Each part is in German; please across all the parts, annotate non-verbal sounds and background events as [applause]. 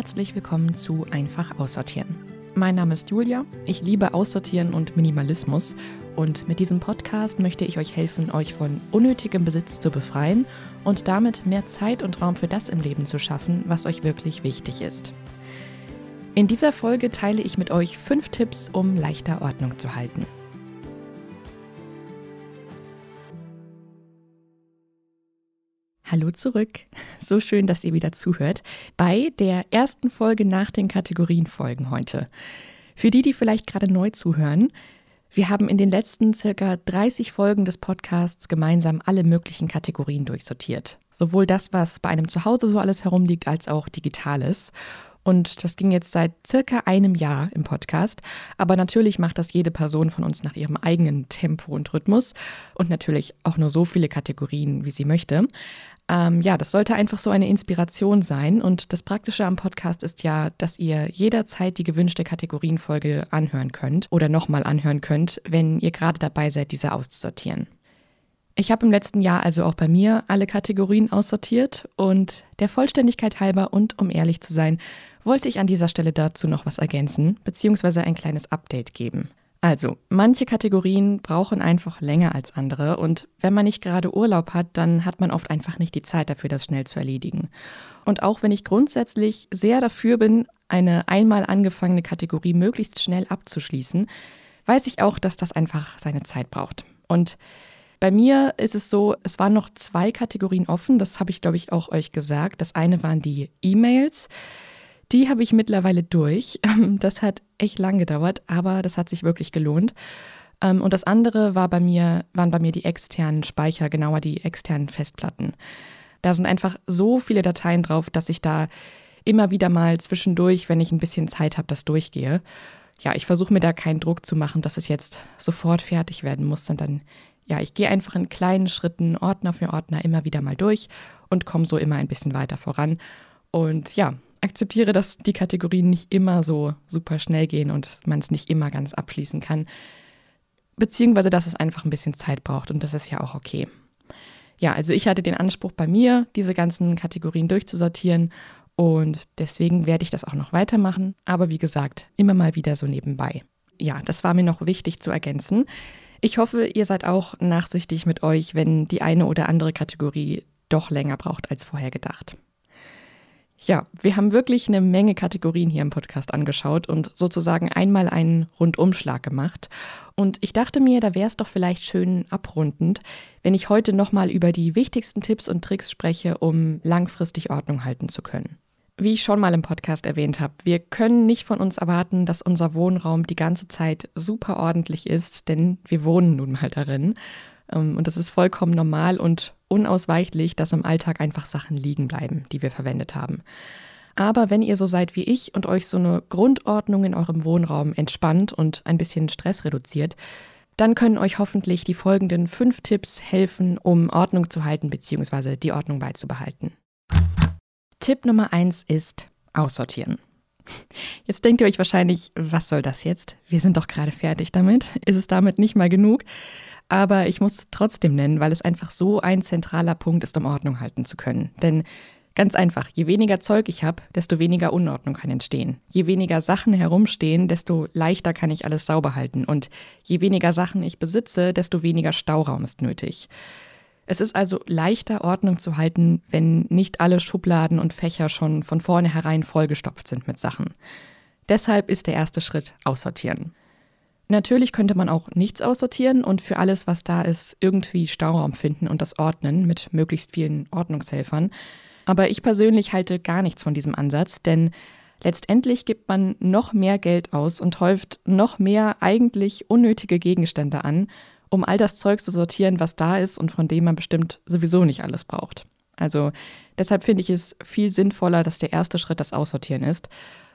herzlich willkommen zu Einfach Aussortieren. Mein Name ist Julia, ich liebe Aussortieren und Minimalismus und mit diesem Podcast möchte ich euch helfen, euch von unnötigem Besitz zu befreien und damit mehr Zeit und Raum für das im Leben zu schaffen, was euch wirklich wichtig ist. In dieser Folge teile ich mit euch fünf Tipps, um leichter Ordnung zu halten. Hallo zurück. So schön, dass ihr wieder zuhört bei der ersten Folge nach den Kategorienfolgen heute. Für die, die vielleicht gerade neu zuhören, wir haben in den letzten circa 30 Folgen des Podcasts gemeinsam alle möglichen Kategorien durchsortiert. Sowohl das, was bei einem Zuhause so alles herumliegt, als auch Digitales. Und das ging jetzt seit circa einem Jahr im Podcast. Aber natürlich macht das jede Person von uns nach ihrem eigenen Tempo und Rhythmus und natürlich auch nur so viele Kategorien, wie sie möchte. Ähm, ja, das sollte einfach so eine Inspiration sein. Und das Praktische am Podcast ist ja, dass ihr jederzeit die gewünschte Kategorienfolge anhören könnt oder nochmal anhören könnt, wenn ihr gerade dabei seid, diese auszusortieren. Ich habe im letzten Jahr also auch bei mir alle Kategorien aussortiert und der Vollständigkeit halber und um ehrlich zu sein, wollte ich an dieser Stelle dazu noch was ergänzen bzw. ein kleines Update geben. Also, manche Kategorien brauchen einfach länger als andere und wenn man nicht gerade Urlaub hat, dann hat man oft einfach nicht die Zeit dafür, das schnell zu erledigen. Und auch wenn ich grundsätzlich sehr dafür bin, eine einmal angefangene Kategorie möglichst schnell abzuschließen, weiß ich auch, dass das einfach seine Zeit braucht. Und bei mir ist es so, es waren noch zwei Kategorien offen, das habe ich, glaube ich, auch euch gesagt. Das eine waren die E-Mails. Die habe ich mittlerweile durch. [laughs] Das hat echt lang gedauert, aber das hat sich wirklich gelohnt. Ähm, und das andere war bei mir, waren bei mir die externen Speicher, genauer die externen Festplatten. Da sind einfach so viele Dateien drauf, dass ich da immer wieder mal zwischendurch, wenn ich ein bisschen Zeit habe, das durchgehe. Ja, ich versuche mir da keinen Druck zu machen, dass es jetzt sofort fertig werden muss, sondern ja, ich gehe einfach in kleinen Schritten, Ordner für Ordner, immer wieder mal durch und komme so immer ein bisschen weiter voran. Und ja, akzeptiere, dass die Kategorien nicht immer so super schnell gehen und man es nicht immer ganz abschließen kann. Beziehungsweise, dass es einfach ein bisschen Zeit braucht und das ist ja auch okay. Ja, also ich hatte den Anspruch bei mir, diese ganzen Kategorien durchzusortieren und deswegen werde ich das auch noch weitermachen. Aber wie gesagt, immer mal wieder so nebenbei. Ja, das war mir noch wichtig zu ergänzen. Ich hoffe, ihr seid auch nachsichtig mit euch, wenn die eine oder andere Kategorie doch länger braucht als vorher gedacht. Ja, wir haben wirklich eine Menge Kategorien hier im Podcast angeschaut und sozusagen einmal einen Rundumschlag gemacht. Und ich dachte mir, da wäre es doch vielleicht schön abrundend, wenn ich heute nochmal über die wichtigsten Tipps und Tricks spreche, um langfristig Ordnung halten zu können. Wie ich schon mal im Podcast erwähnt habe, wir können nicht von uns erwarten, dass unser Wohnraum die ganze Zeit super ordentlich ist, denn wir wohnen nun mal darin. Ähm, und das ist vollkommen normal und unausweichlich, dass im Alltag einfach Sachen liegen bleiben, die wir verwendet haben. Aber wenn ihr so seid wie ich und euch so eine Grundordnung in eurem Wohnraum entspannt und ein bisschen Stress reduziert, dann können euch hoffentlich die folgenden fünf Tipps helfen, um Ordnung zu halten bzw. die Ordnung beizubehalten. Tipp Nummer eins ist aussortieren. Jetzt denkt ihr euch wahrscheinlich, was soll das jetzt? Wir sind doch gerade fertig damit. Ist es damit nicht mal genug? aber ich muss es trotzdem nennen, weil es einfach so ein zentraler Punkt ist, um Ordnung halten zu können. Denn ganz einfach, je weniger Zeug ich habe, desto weniger Unordnung kann entstehen. Je weniger Sachen herumstehen, desto leichter kann ich alles sauber halten. Und je weniger Sachen ich besitze, desto weniger Stauraum ist nötig. Es ist also leichter, Ordnung zu halten, wenn nicht alle Schubladen und Fächer schon von vornherein vollgestopft sind mit Sachen. Deshalb ist der erste Schritt aussortieren. Natürlich könnte man auch nichts aussortieren und für alles, was da ist, irgendwie Stauraum finden und das ordnen mit möglichst vielen Ordnungshelfern. Aber ich persönlich halte gar nichts von diesem Ansatz, denn letztendlich gibt man noch mehr Geld aus und häuft noch mehr eigentlich unnötige Gegenstände an, um all das Zeug zu sortieren, was da ist und von dem man bestimmt sowieso nicht alles braucht. Also deshalb finde ich es viel sinnvoller, dass der erste Schritt das Aussortieren ist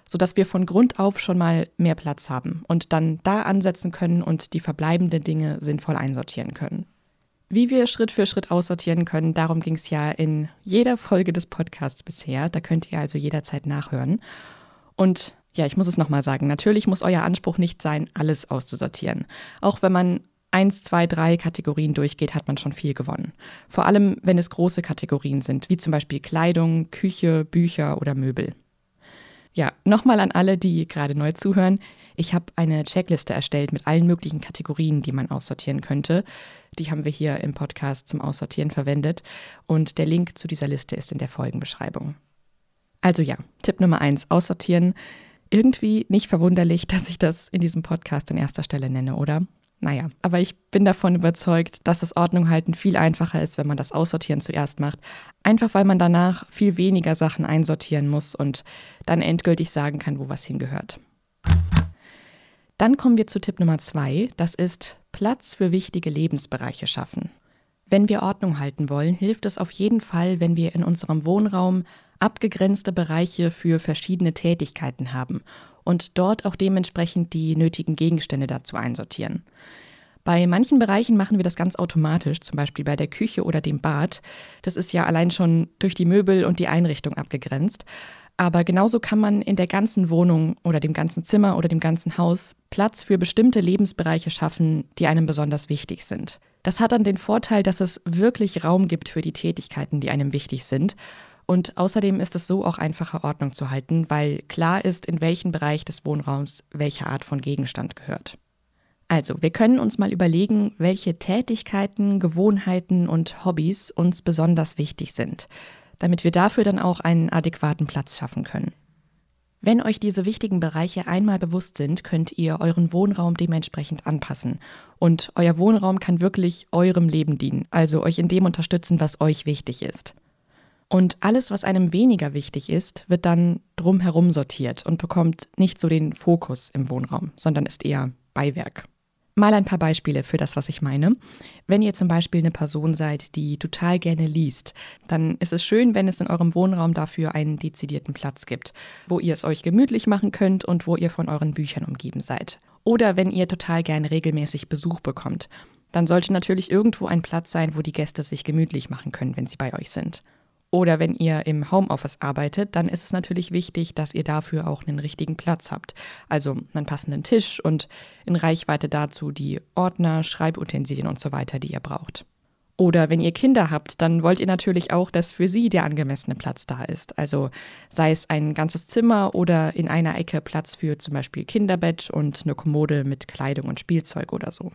sodass wir von Grund auf schon mal mehr Platz haben und dann da ansetzen können und die verbleibenden Dinge sinnvoll einsortieren können. Wie wir Schritt für Schritt aussortieren können, darum ging es ja in jeder Folge des Podcasts bisher. Da könnt ihr also jederzeit nachhören. Und ja, ich muss es nochmal sagen, natürlich muss euer Anspruch nicht sein, alles auszusortieren. Auch wenn man eins, zwei, drei Kategorien durchgeht, hat man schon viel gewonnen. Vor allem, wenn es große Kategorien sind, wie zum Beispiel Kleidung, Küche, Bücher oder Möbel. Ja, nochmal an alle, die gerade neu zuhören. Ich habe eine Checkliste erstellt mit allen möglichen Kategorien, die man aussortieren könnte. Die haben wir hier im Podcast zum Aussortieren verwendet. Und der Link zu dieser Liste ist in der Folgenbeschreibung. Also ja, Tipp Nummer eins, aussortieren. Irgendwie nicht verwunderlich, [laughs] dass ich das in diesem Podcast an erster Stelle nenne, oder? Naja, aber ich bin davon überzeugt, dass das Ordnung halten viel einfacher ist, wenn man das Aussortieren zuerst macht. Einfach weil man danach viel weniger Sachen einsortieren muss und dann endgültig sagen kann, wo was hingehört. Dann kommen wir zu Tipp Nummer zwei. Das ist Platz für wichtige Lebensbereiche schaffen. Wenn wir Ordnung halten wollen, hilft es auf jeden Fall, wenn wir in unserem Wohnraum abgegrenzte Bereiche für verschiedene Tätigkeiten haben und dort auch dementsprechend die nötigen Gegenstände dazu einsortieren. Bei manchen Bereichen machen wir das ganz automatisch, zum Beispiel bei der Küche oder dem Bad. Das ist ja allein schon durch die Möbel und die Einrichtung abgegrenzt. Aber genauso kann man in der ganzen Wohnung oder dem ganzen Zimmer oder dem ganzen Haus Platz für bestimmte Lebensbereiche schaffen, die einem besonders wichtig sind. Das hat dann den Vorteil, dass es wirklich Raum gibt für die Tätigkeiten, die einem wichtig sind und außerdem ist es so auch einfacher Ordnung zu halten, weil klar ist, in welchen Bereich des Wohnraums welche Art von Gegenstand gehört. Also, wir können uns mal überlegen, welche Tätigkeiten, Gewohnheiten und Hobbys uns besonders wichtig sind, damit wir dafür dann auch einen adäquaten Platz schaffen können. Wenn euch diese wichtigen Bereiche einmal bewusst sind, könnt ihr euren Wohnraum dementsprechend anpassen. Und euer Wohnraum kann wirklich eurem Leben dienen, also euch in dem unterstützen, was euch wichtig ist. Und alles, was einem weniger wichtig ist, wird dann drumherum sortiert und bekommt nicht so den Fokus im Wohnraum, sondern ist eher Beiwerk. Mal ein paar Beispiele für das, was ich meine. Wenn ihr zum Beispiel eine Person seid, die total gerne liest, dann ist es schön, wenn es in eurem Wohnraum dafür einen dezidierten Platz gibt, wo ihr es euch gemütlich machen könnt und wo ihr von euren Büchern umgeben seid. Oder wenn ihr total gerne regelmäßig Besuch bekommt, dann sollte natürlich irgendwo ein Platz sein, wo die Gäste sich gemütlich machen können, wenn sie bei euch sind. Oder wenn ihr im Homeoffice arbeitet, dann ist es natürlich wichtig, dass ihr dafür auch einen richtigen Platz habt. Also einen passenden Tisch und in Reichweite dazu die Ordner, Schreibutensilien und so weiter, die ihr braucht. Oder wenn ihr Kinder habt, dann wollt ihr natürlich auch, dass für sie der angemessene Platz da ist. Also sei es ein ganzes Zimmer oder in einer Ecke Platz für zum Beispiel Kinderbett und eine Kommode mit Kleidung und Spielzeug oder so.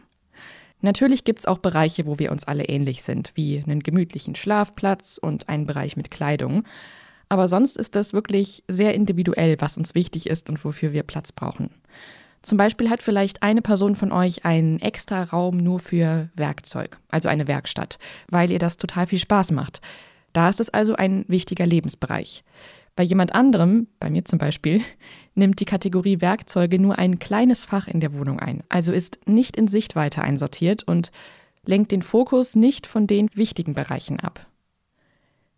Natürlich gibt es auch Bereiche, wo wir uns alle ähnlich sind, wie einen gemütlichen Schlafplatz und einen Bereich mit Kleidung. Aber sonst ist das wirklich sehr individuell, was uns wichtig ist und wofür wir Platz brauchen. Zum Beispiel hat vielleicht eine Person von euch einen extra Raum nur für Werkzeug, also eine Werkstatt, weil ihr das total viel Spaß macht. Da ist es also ein wichtiger Lebensbereich. Bei jemand anderem, bei mir zum Beispiel, [laughs] nimmt die Kategorie Werkzeuge nur ein kleines Fach in der Wohnung ein, also ist nicht in Sichtweite einsortiert und lenkt den Fokus nicht von den wichtigen Bereichen ab.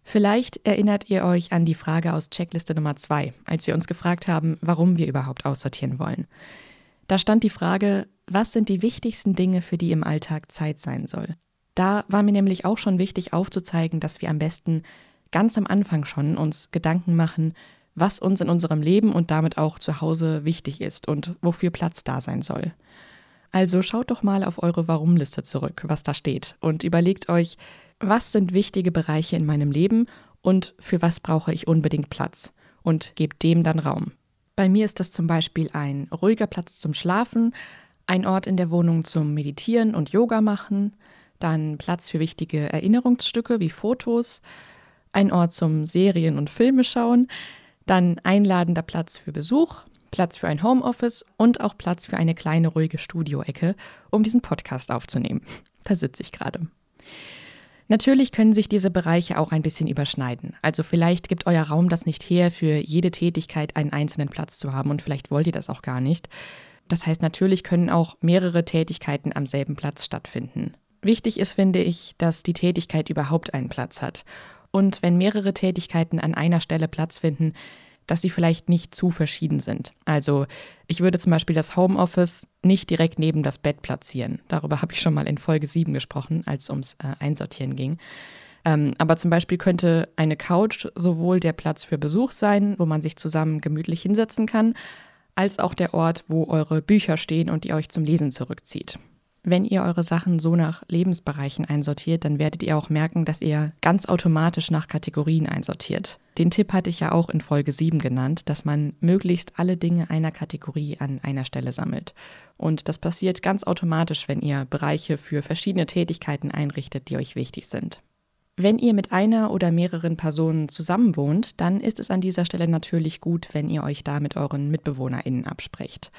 Vielleicht erinnert ihr euch an die Frage aus Checkliste Nummer 2, als wir uns gefragt haben, warum wir überhaupt aussortieren wollen. Da stand die Frage, was sind die wichtigsten Dinge, für die im Alltag Zeit sein soll? Da war mir nämlich auch schon wichtig aufzuzeigen, dass wir am besten ganz am Anfang schon uns Gedanken machen, was uns in unserem Leben und damit auch zu Hause wichtig ist und wofür Platz da sein soll. Also schaut doch mal auf eure Warum-Liste zurück, was da steht, und überlegt euch, was sind wichtige Bereiche in meinem Leben und für was brauche ich unbedingt Platz und gebt dem dann Raum. Bei mir ist das zum Beispiel ein ruhiger Platz zum Schlafen, ein Ort in der Wohnung zum Meditieren und Yoga machen, dann Platz für wichtige Erinnerungsstücke wie Fotos, ein Ort zum Serien und Filme schauen, dann einladender Platz für Besuch, Platz für ein Homeoffice und auch Platz für eine kleine ruhige Studioecke, um diesen Podcast aufzunehmen. [laughs] Da sitze ich gerade. Natürlich können sich diese Bereiche auch ein bisschen überschneiden. Also vielleicht gibt euer Raum das nicht her, für jede Tätigkeit einen einzelnen Platz zu haben und vielleicht wollt ihr das auch gar nicht. Das heißt, natürlich können auch mehrere Tätigkeiten am selben Platz stattfinden. Wichtig ist, finde ich, dass die Tätigkeit überhaupt einen Platz hat und wenn mehrere Tätigkeiten an einer Stelle Platz finden, dass sie vielleicht nicht zu verschieden sind. Also ich würde zum Beispiel das Homeoffice nicht direkt neben das Bett platzieren. Darüber habe ich schon mal in Folge 7 gesprochen, als es ums äh, Einsortieren ging. Ähm, aber zum Beispiel könnte eine Couch sowohl der Platz für Besuch sein, wo man sich zusammen gemütlich hinsetzen kann, als auch der Ort, wo eure Bücher stehen und ihr euch zum Lesen zurückzieht. Wenn ihr eure Sachen so nach Lebensbereichen einsortiert, dann werdet ihr auch merken, dass ihr ganz automatisch nach Kategorien einsortiert. Den Tipp hatte ich ja auch in Folge 7 genannt, dass man möglichst alle Dinge einer Kategorie an einer Stelle sammelt. Und das passiert ganz automatisch, wenn ihr Bereiche für verschiedene Tätigkeiten einrichtet, die euch wichtig sind. Wenn ihr mit einer oder mehreren Personen zusammenwohnt, dann ist es an dieser Stelle natürlich gut, wenn ihr euch da mit euren MitbewohnerInnen absprecht.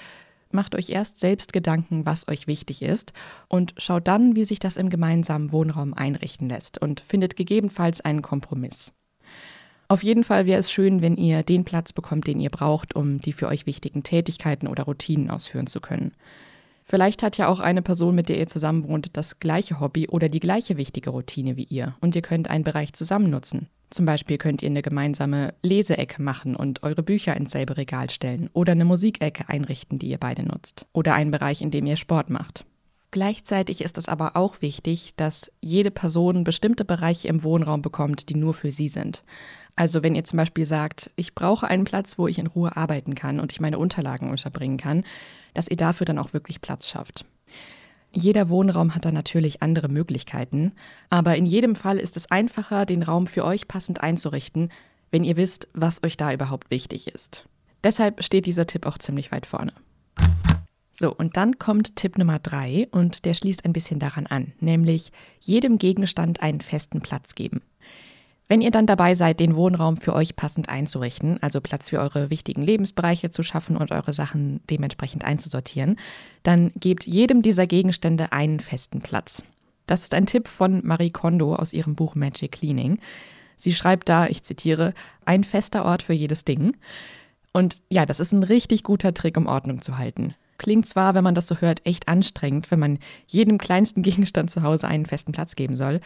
Macht euch erst selbst Gedanken, was euch wichtig ist und schaut dann, wie sich das im gemeinsamen Wohnraum einrichten lässt und findet gegebenenfalls einen Kompromiss. Auf jeden Fall wäre es schön, wenn ihr den Platz bekommt, den ihr braucht, um die für euch wichtigen Tätigkeiten oder Routinen ausführen zu können. Vielleicht hat ja auch eine Person, mit der ihr zusammen wohnt, das gleiche Hobby oder die gleiche wichtige Routine wie ihr und ihr könnt einen Bereich zusammen nutzen. Zum Beispiel könnt ihr eine gemeinsame Leseecke machen und eure Bücher ins selbe Regal stellen oder eine Musikecke einrichten, die ihr beide nutzt. Oder einen Bereich, in dem ihr Sport macht. Gleichzeitig ist es aber auch wichtig, dass jede Person bestimmte Bereiche im Wohnraum bekommt, die nur für sie sind. Also wenn ihr zum Beispiel sagt, ich brauche einen Platz, wo ich in Ruhe arbeiten kann und ich meine Unterlagen unterbringen kann, dass ihr dafür dann auch wirklich Platz schafft. Jeder Wohnraum hat da natürlich andere Möglichkeiten, aber in jedem Fall ist es einfacher, den Raum für euch passend einzurichten, wenn ihr wisst, was euch da überhaupt wichtig ist. Deshalb steht dieser Tipp auch ziemlich weit vorne. So, und dann kommt Tipp Nummer drei und der schließt ein bisschen daran an, nämlich jedem Gegenstand einen festen Platz geben. Wenn ihr dann dabei seid, den Wohnraum für euch passend einzurichten, also Platz für eure wichtigen Lebensbereiche zu schaffen und eure Sachen dementsprechend einzusortieren, dann gebt jedem dieser Gegenstände einen festen Platz. Das ist ein Tipp von Marie Kondo aus ihrem Buch Magic Cleaning. Sie schreibt da, ich zitiere, ein fester Ort für jedes Ding. Und ja, das ist ein richtig guter Trick, um Ordnung zu halten. Klingt zwar, wenn man das so hört, echt anstrengend, wenn man jedem kleinsten [laughs] Gegenstand zu Hause einen festen Platz geben soll,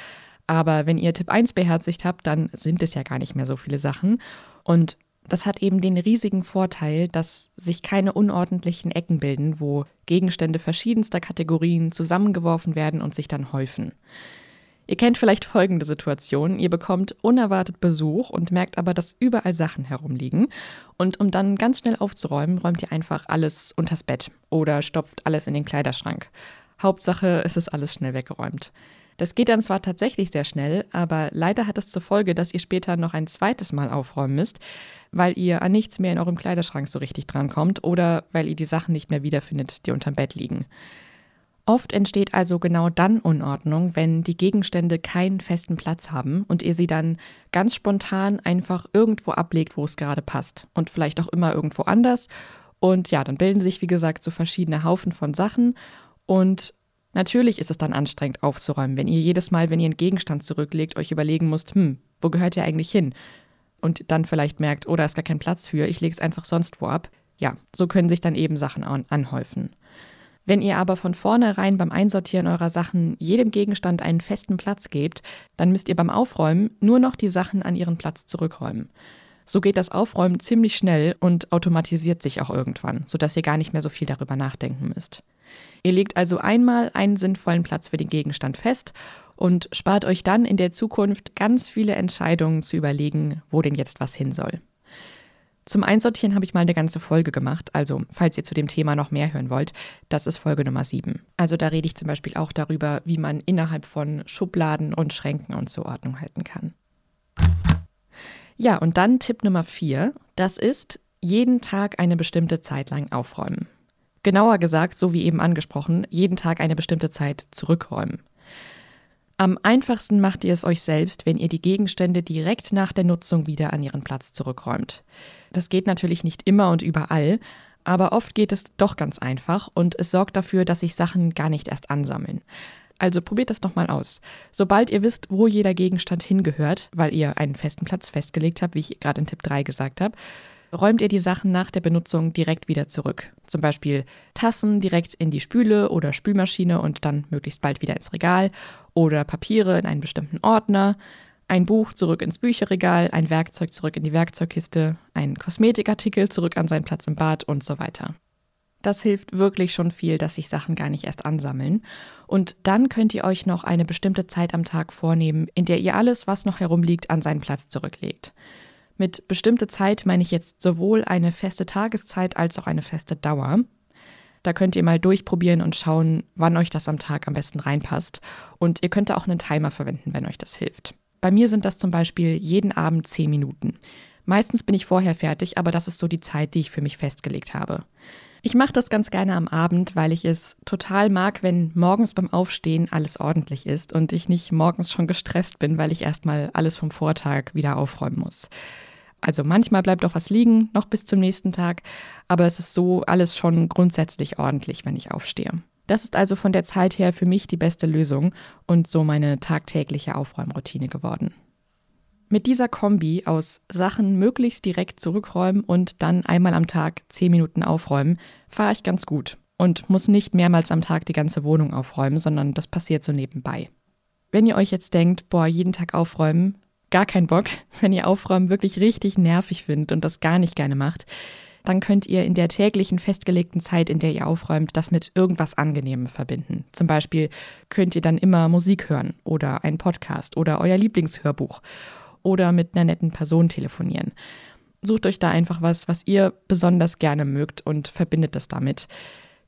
aber wenn ihr Tipp 1 beherzigt habt, dann sind es ja gar nicht mehr so viele Sachen. Und das hat eben den riesigen Vorteil, dass sich keine unordentlichen Ecken bilden, wo Gegenstände verschiedenster Kategorien zusammengeworfen werden und sich dann häufen. Ihr kennt vielleicht folgende Situation. Ihr bekommt unerwartet Besuch und merkt aber, dass überall Sachen herumliegen. Und um dann ganz schnell aufzuräumen, räumt ihr einfach alles unters Bett oder stopft alles in den Kleiderschrank. Hauptsache, es ist alles schnell weggeräumt. Das geht dann zwar tatsächlich sehr schnell, aber leider hat es zur Folge, dass ihr später noch ein zweites Mal aufräumen müsst, weil ihr an nichts mehr in eurem Kleiderschrank so richtig drankommt oder weil ihr die Sachen nicht mehr wiederfindet, die unterm Bett liegen. Oft entsteht also genau dann Unordnung, wenn die Gegenstände keinen festen Platz haben und ihr sie dann ganz spontan einfach irgendwo ablegt, wo es gerade passt und vielleicht auch immer irgendwo anders. Und ja, dann bilden sich, wie gesagt, so verschiedene Haufen von Sachen und Natürlich ist es dann anstrengend aufzuräumen, wenn ihr jedes Mal, wenn ihr einen Gegenstand zurücklegt, euch überlegen müsst, hm, wo gehört der eigentlich hin? Und dann vielleicht merkt, oh, da ist gar kein Platz für, ich lege es einfach sonst wo ab. Ja, so können sich dann eben Sachen an anhäufen. Wenn ihr aber von vornherein beim Einsortieren eurer Sachen jedem Gegenstand einen festen Platz gebt, dann müsst ihr beim Aufräumen nur noch die Sachen an ihren Platz zurückräumen. So geht das Aufräumen ziemlich schnell und automatisiert sich auch irgendwann, sodass ihr gar nicht mehr so viel darüber nachdenken müsst. Ihr legt also einmal einen sinnvollen Platz für den Gegenstand fest und spart euch dann in der Zukunft ganz viele Entscheidungen zu überlegen, wo denn jetzt was hin soll. Zum Einsortieren habe ich mal eine ganze Folge gemacht, also falls ihr zu dem Thema noch mehr hören wollt, das ist Folge Nummer 7. Also da rede ich zum Beispiel auch darüber, wie man innerhalb von Schubladen und Schränken und so Ordnung halten kann. Ja, und dann Tipp Nummer 4, das ist jeden Tag eine bestimmte Zeit lang aufräumen. Genauer gesagt, so wie eben angesprochen, jeden Tag eine bestimmte Zeit zurückräumen. Am einfachsten macht ihr es euch selbst, wenn ihr die Gegenstände direkt nach der Nutzung wieder an ihren Platz zurückräumt. Das geht natürlich nicht immer und überall, aber oft geht es doch ganz einfach und es sorgt dafür, dass sich Sachen gar nicht erst ansammeln. Also probiert das doch mal aus. Sobald ihr wisst, wo jeder Gegenstand hingehört, weil ihr einen festen Platz festgelegt habt, wie ich gerade in Tipp 3 gesagt habe, räumt ihr die Sachen nach der Benutzung direkt wieder zurück. Zum Beispiel Tassen direkt in die Spüle oder Spülmaschine und dann möglichst bald wieder ins Regal oder Papiere in einen bestimmten Ordner, ein Buch zurück ins Bücherregal, ein Werkzeug zurück in die Werkzeugkiste, ein Kosmetikartikel zurück an seinen Platz im Bad und so weiter. Das hilft wirklich schon viel, dass sich Sachen gar nicht erst ansammeln. Und dann könnt ihr euch noch eine bestimmte Zeit am Tag vornehmen, in der ihr alles, was noch herumliegt, an seinen Platz zurücklegt. Mit bestimmte Zeit meine ich jetzt sowohl eine feste Tageszeit als auch eine feste Dauer. Da könnt ihr mal durchprobieren und schauen, wann euch das am Tag am besten reinpasst. Und ihr könnt auch einen Timer verwenden, wenn euch das hilft. Bei mir sind das zum Beispiel jeden Abend zehn Minuten. Meistens bin ich vorher fertig, aber das ist so die Zeit, die ich für mich festgelegt habe. Ich mache das ganz gerne am Abend, weil ich es total mag, wenn morgens beim Aufstehen alles ordentlich ist und ich nicht morgens schon gestresst bin, weil ich erstmal alles vom Vortag wieder aufräumen muss. Also manchmal bleibt auch was liegen, noch bis zum nächsten Tag, aber es ist so alles schon grundsätzlich ordentlich, wenn ich aufstehe. Das ist also von der Zeit her für mich die beste Lösung und so meine tagtägliche Aufräumroutine geworden. Mit dieser Kombi aus Sachen möglichst direkt zurückräumen und dann einmal am Tag zehn Minuten aufräumen, fahre ich ganz gut und muss nicht mehrmals am Tag die ganze Wohnung aufräumen, sondern das passiert so nebenbei. Wenn ihr euch jetzt denkt, boah, jeden Tag aufräumen, gar keinen Bock, [laughs] wenn ihr Aufräumen wirklich richtig nervig findet und das gar nicht gerne macht, dann könnt ihr in der täglichen festgelegten Zeit, in der ihr aufräumt, das mit irgendwas Angenehmem verbinden. Zum Beispiel könnt ihr dann immer Musik hören oder einen Podcast oder euer Lieblingshörbuch oder mit einer netten Person telefonieren. Sucht euch da einfach was, was ihr besonders gerne mögt und verbindet es damit.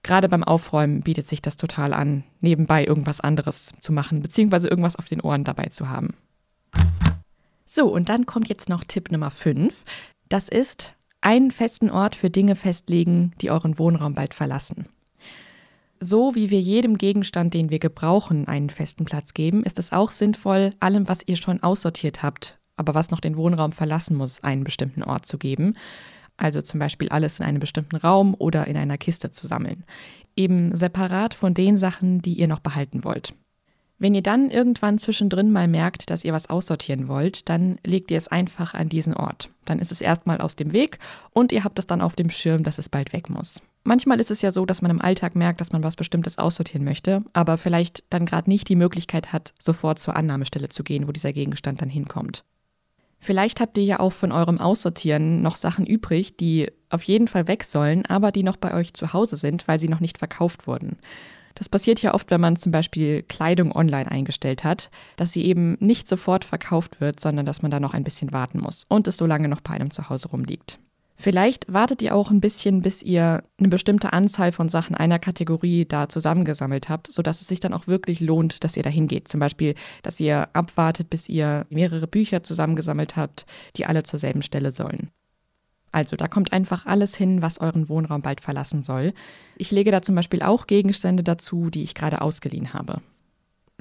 Gerade beim Aufräumen bietet sich das total an, nebenbei irgendwas anderes zu machen, beziehungsweise irgendwas auf den Ohren dabei zu haben. So, und dann kommt jetzt noch Tipp Nummer 5. Das ist, einen festen Ort für Dinge festlegen, die euren Wohnraum bald verlassen. So wie wir jedem Gegenstand, den wir gebrauchen, einen festen Platz geben, ist es auch sinnvoll, allem, was ihr schon aussortiert habt, aber was noch den Wohnraum verlassen muss, einen bestimmten Ort zu geben. Also zum Beispiel alles in einem bestimmten Raum oder in einer Kiste zu sammeln. Eben separat von den Sachen, die ihr noch behalten wollt. Wenn ihr dann irgendwann zwischendrin mal merkt, dass ihr was aussortieren wollt, dann legt ihr es einfach an diesen Ort. Dann ist es erstmal aus dem Weg und ihr habt es dann auf dem Schirm, dass es bald weg muss. Manchmal ist es ja so, dass man im Alltag merkt, dass man was Bestimmtes aussortieren möchte, aber vielleicht dann gerade nicht die Möglichkeit hat, sofort zur Annahmestelle zu gehen, wo dieser Gegenstand dann hinkommt. Vielleicht habt ihr ja auch von eurem Aussortieren noch Sachen übrig, die auf jeden Fall weg sollen, aber die noch bei euch zu Hause sind, weil sie noch nicht verkauft wurden. Das passiert ja oft, wenn man zum Beispiel Kleidung online eingestellt hat, dass sie eben nicht sofort verkauft wird, sondern dass man da noch ein bisschen warten muss und es so lange noch bei einem zu Hause rumliegt. Vielleicht wartet ihr auch ein bisschen, bis ihr eine bestimmte Anzahl von Sachen einer Kategorie da zusammengesammelt habt, sodass es sich dann auch wirklich lohnt, dass ihr da hingeht. Zum Beispiel, dass ihr abwartet, bis ihr mehrere Bücher zusammengesammelt habt, die alle zur selben Stelle sollen. Also da kommt einfach alles hin, was euren Wohnraum bald verlassen soll. Ich lege da zum Beispiel auch Gegenstände dazu, die ich gerade ausgeliehen habe.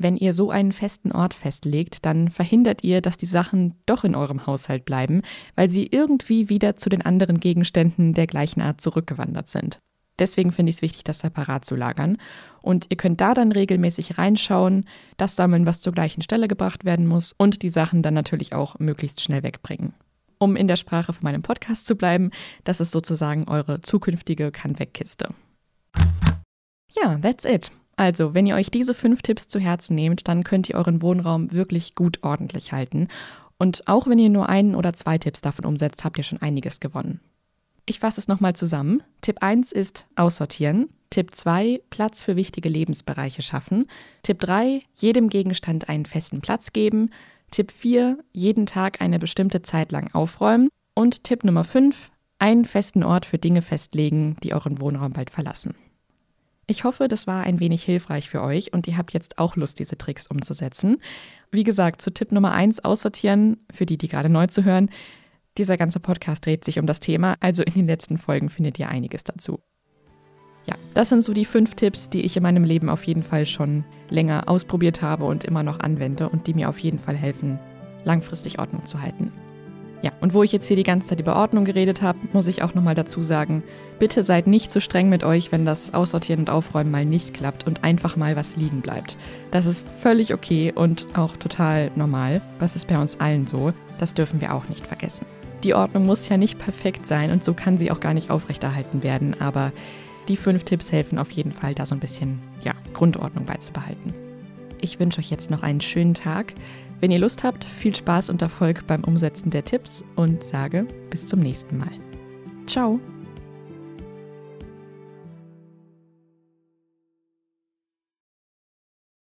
Wenn ihr so einen festen Ort festlegt, dann verhindert ihr, dass die Sachen doch in eurem Haushalt bleiben, weil sie irgendwie wieder zu den anderen Gegenständen der gleichen Art zurückgewandert sind. Deswegen finde ich es wichtig, das separat zu lagern. Und ihr könnt da dann regelmäßig reinschauen, das sammeln, was zur gleichen Stelle gebracht werden muss und die Sachen dann natürlich auch möglichst schnell wegbringen um in der Sprache von meinem Podcast zu bleiben. Das ist sozusagen eure zukünftige Kann-Weg-Kiste. Ja, that's it. Also, wenn ihr euch diese fünf Tipps zu Herzen nehmt, dann könnt ihr euren Wohnraum wirklich gut ordentlich halten. Und auch wenn ihr nur einen oder zwei Tipps davon umsetzt, habt ihr schon einiges gewonnen. Ich fasse es nochmal zusammen. Tipp 1 ist aussortieren. Tipp 2 Platz für wichtige Lebensbereiche schaffen. Tipp 3 jedem Gegenstand einen festen Platz geben. Tipp 4, jeden Tag eine bestimmte Zeit lang aufräumen. Und Tipp Nummer 5, einen festen Ort für Dinge festlegen, die euren Wohnraum bald verlassen. Ich hoffe, das war ein wenig hilfreich für euch und ihr habt jetzt auch Lust, diese Tricks umzusetzen. Wie gesagt, zu Tipp Nummer 1 aussortieren, für die, die gerade neu zu hören. Dieser ganze Podcast dreht sich um das Thema, also in den letzten Folgen findet ihr einiges dazu. Ja, das sind so die fünf Tipps, die ich in meinem Leben auf jeden Fall schon länger ausprobiert habe und immer noch anwende und die mir auf jeden Fall helfen, langfristig Ordnung zu halten. Ja, und wo ich jetzt hier die ganze Zeit über Ordnung geredet habe, muss ich auch nochmal dazu sagen, bitte seid nicht zu streng mit euch, wenn das Aussortieren und Aufräumen mal nicht klappt und einfach mal was liegen bleibt. Das ist völlig okay und auch total normal. Das ist bei uns allen so. Das dürfen wir auch nicht vergessen. Die Ordnung muss ja nicht perfekt sein und so kann sie auch gar nicht aufrechterhalten werden, aber die fünf Tipps helfen auf jeden Fall, da so ein bisschen ja, Grundordnung beizubehalten. Ich wünsche euch jetzt noch einen schönen Tag. Wenn ihr Lust habt, viel Spaß und Erfolg beim Umsetzen der Tipps und sage bis zum nächsten Mal. Ciao!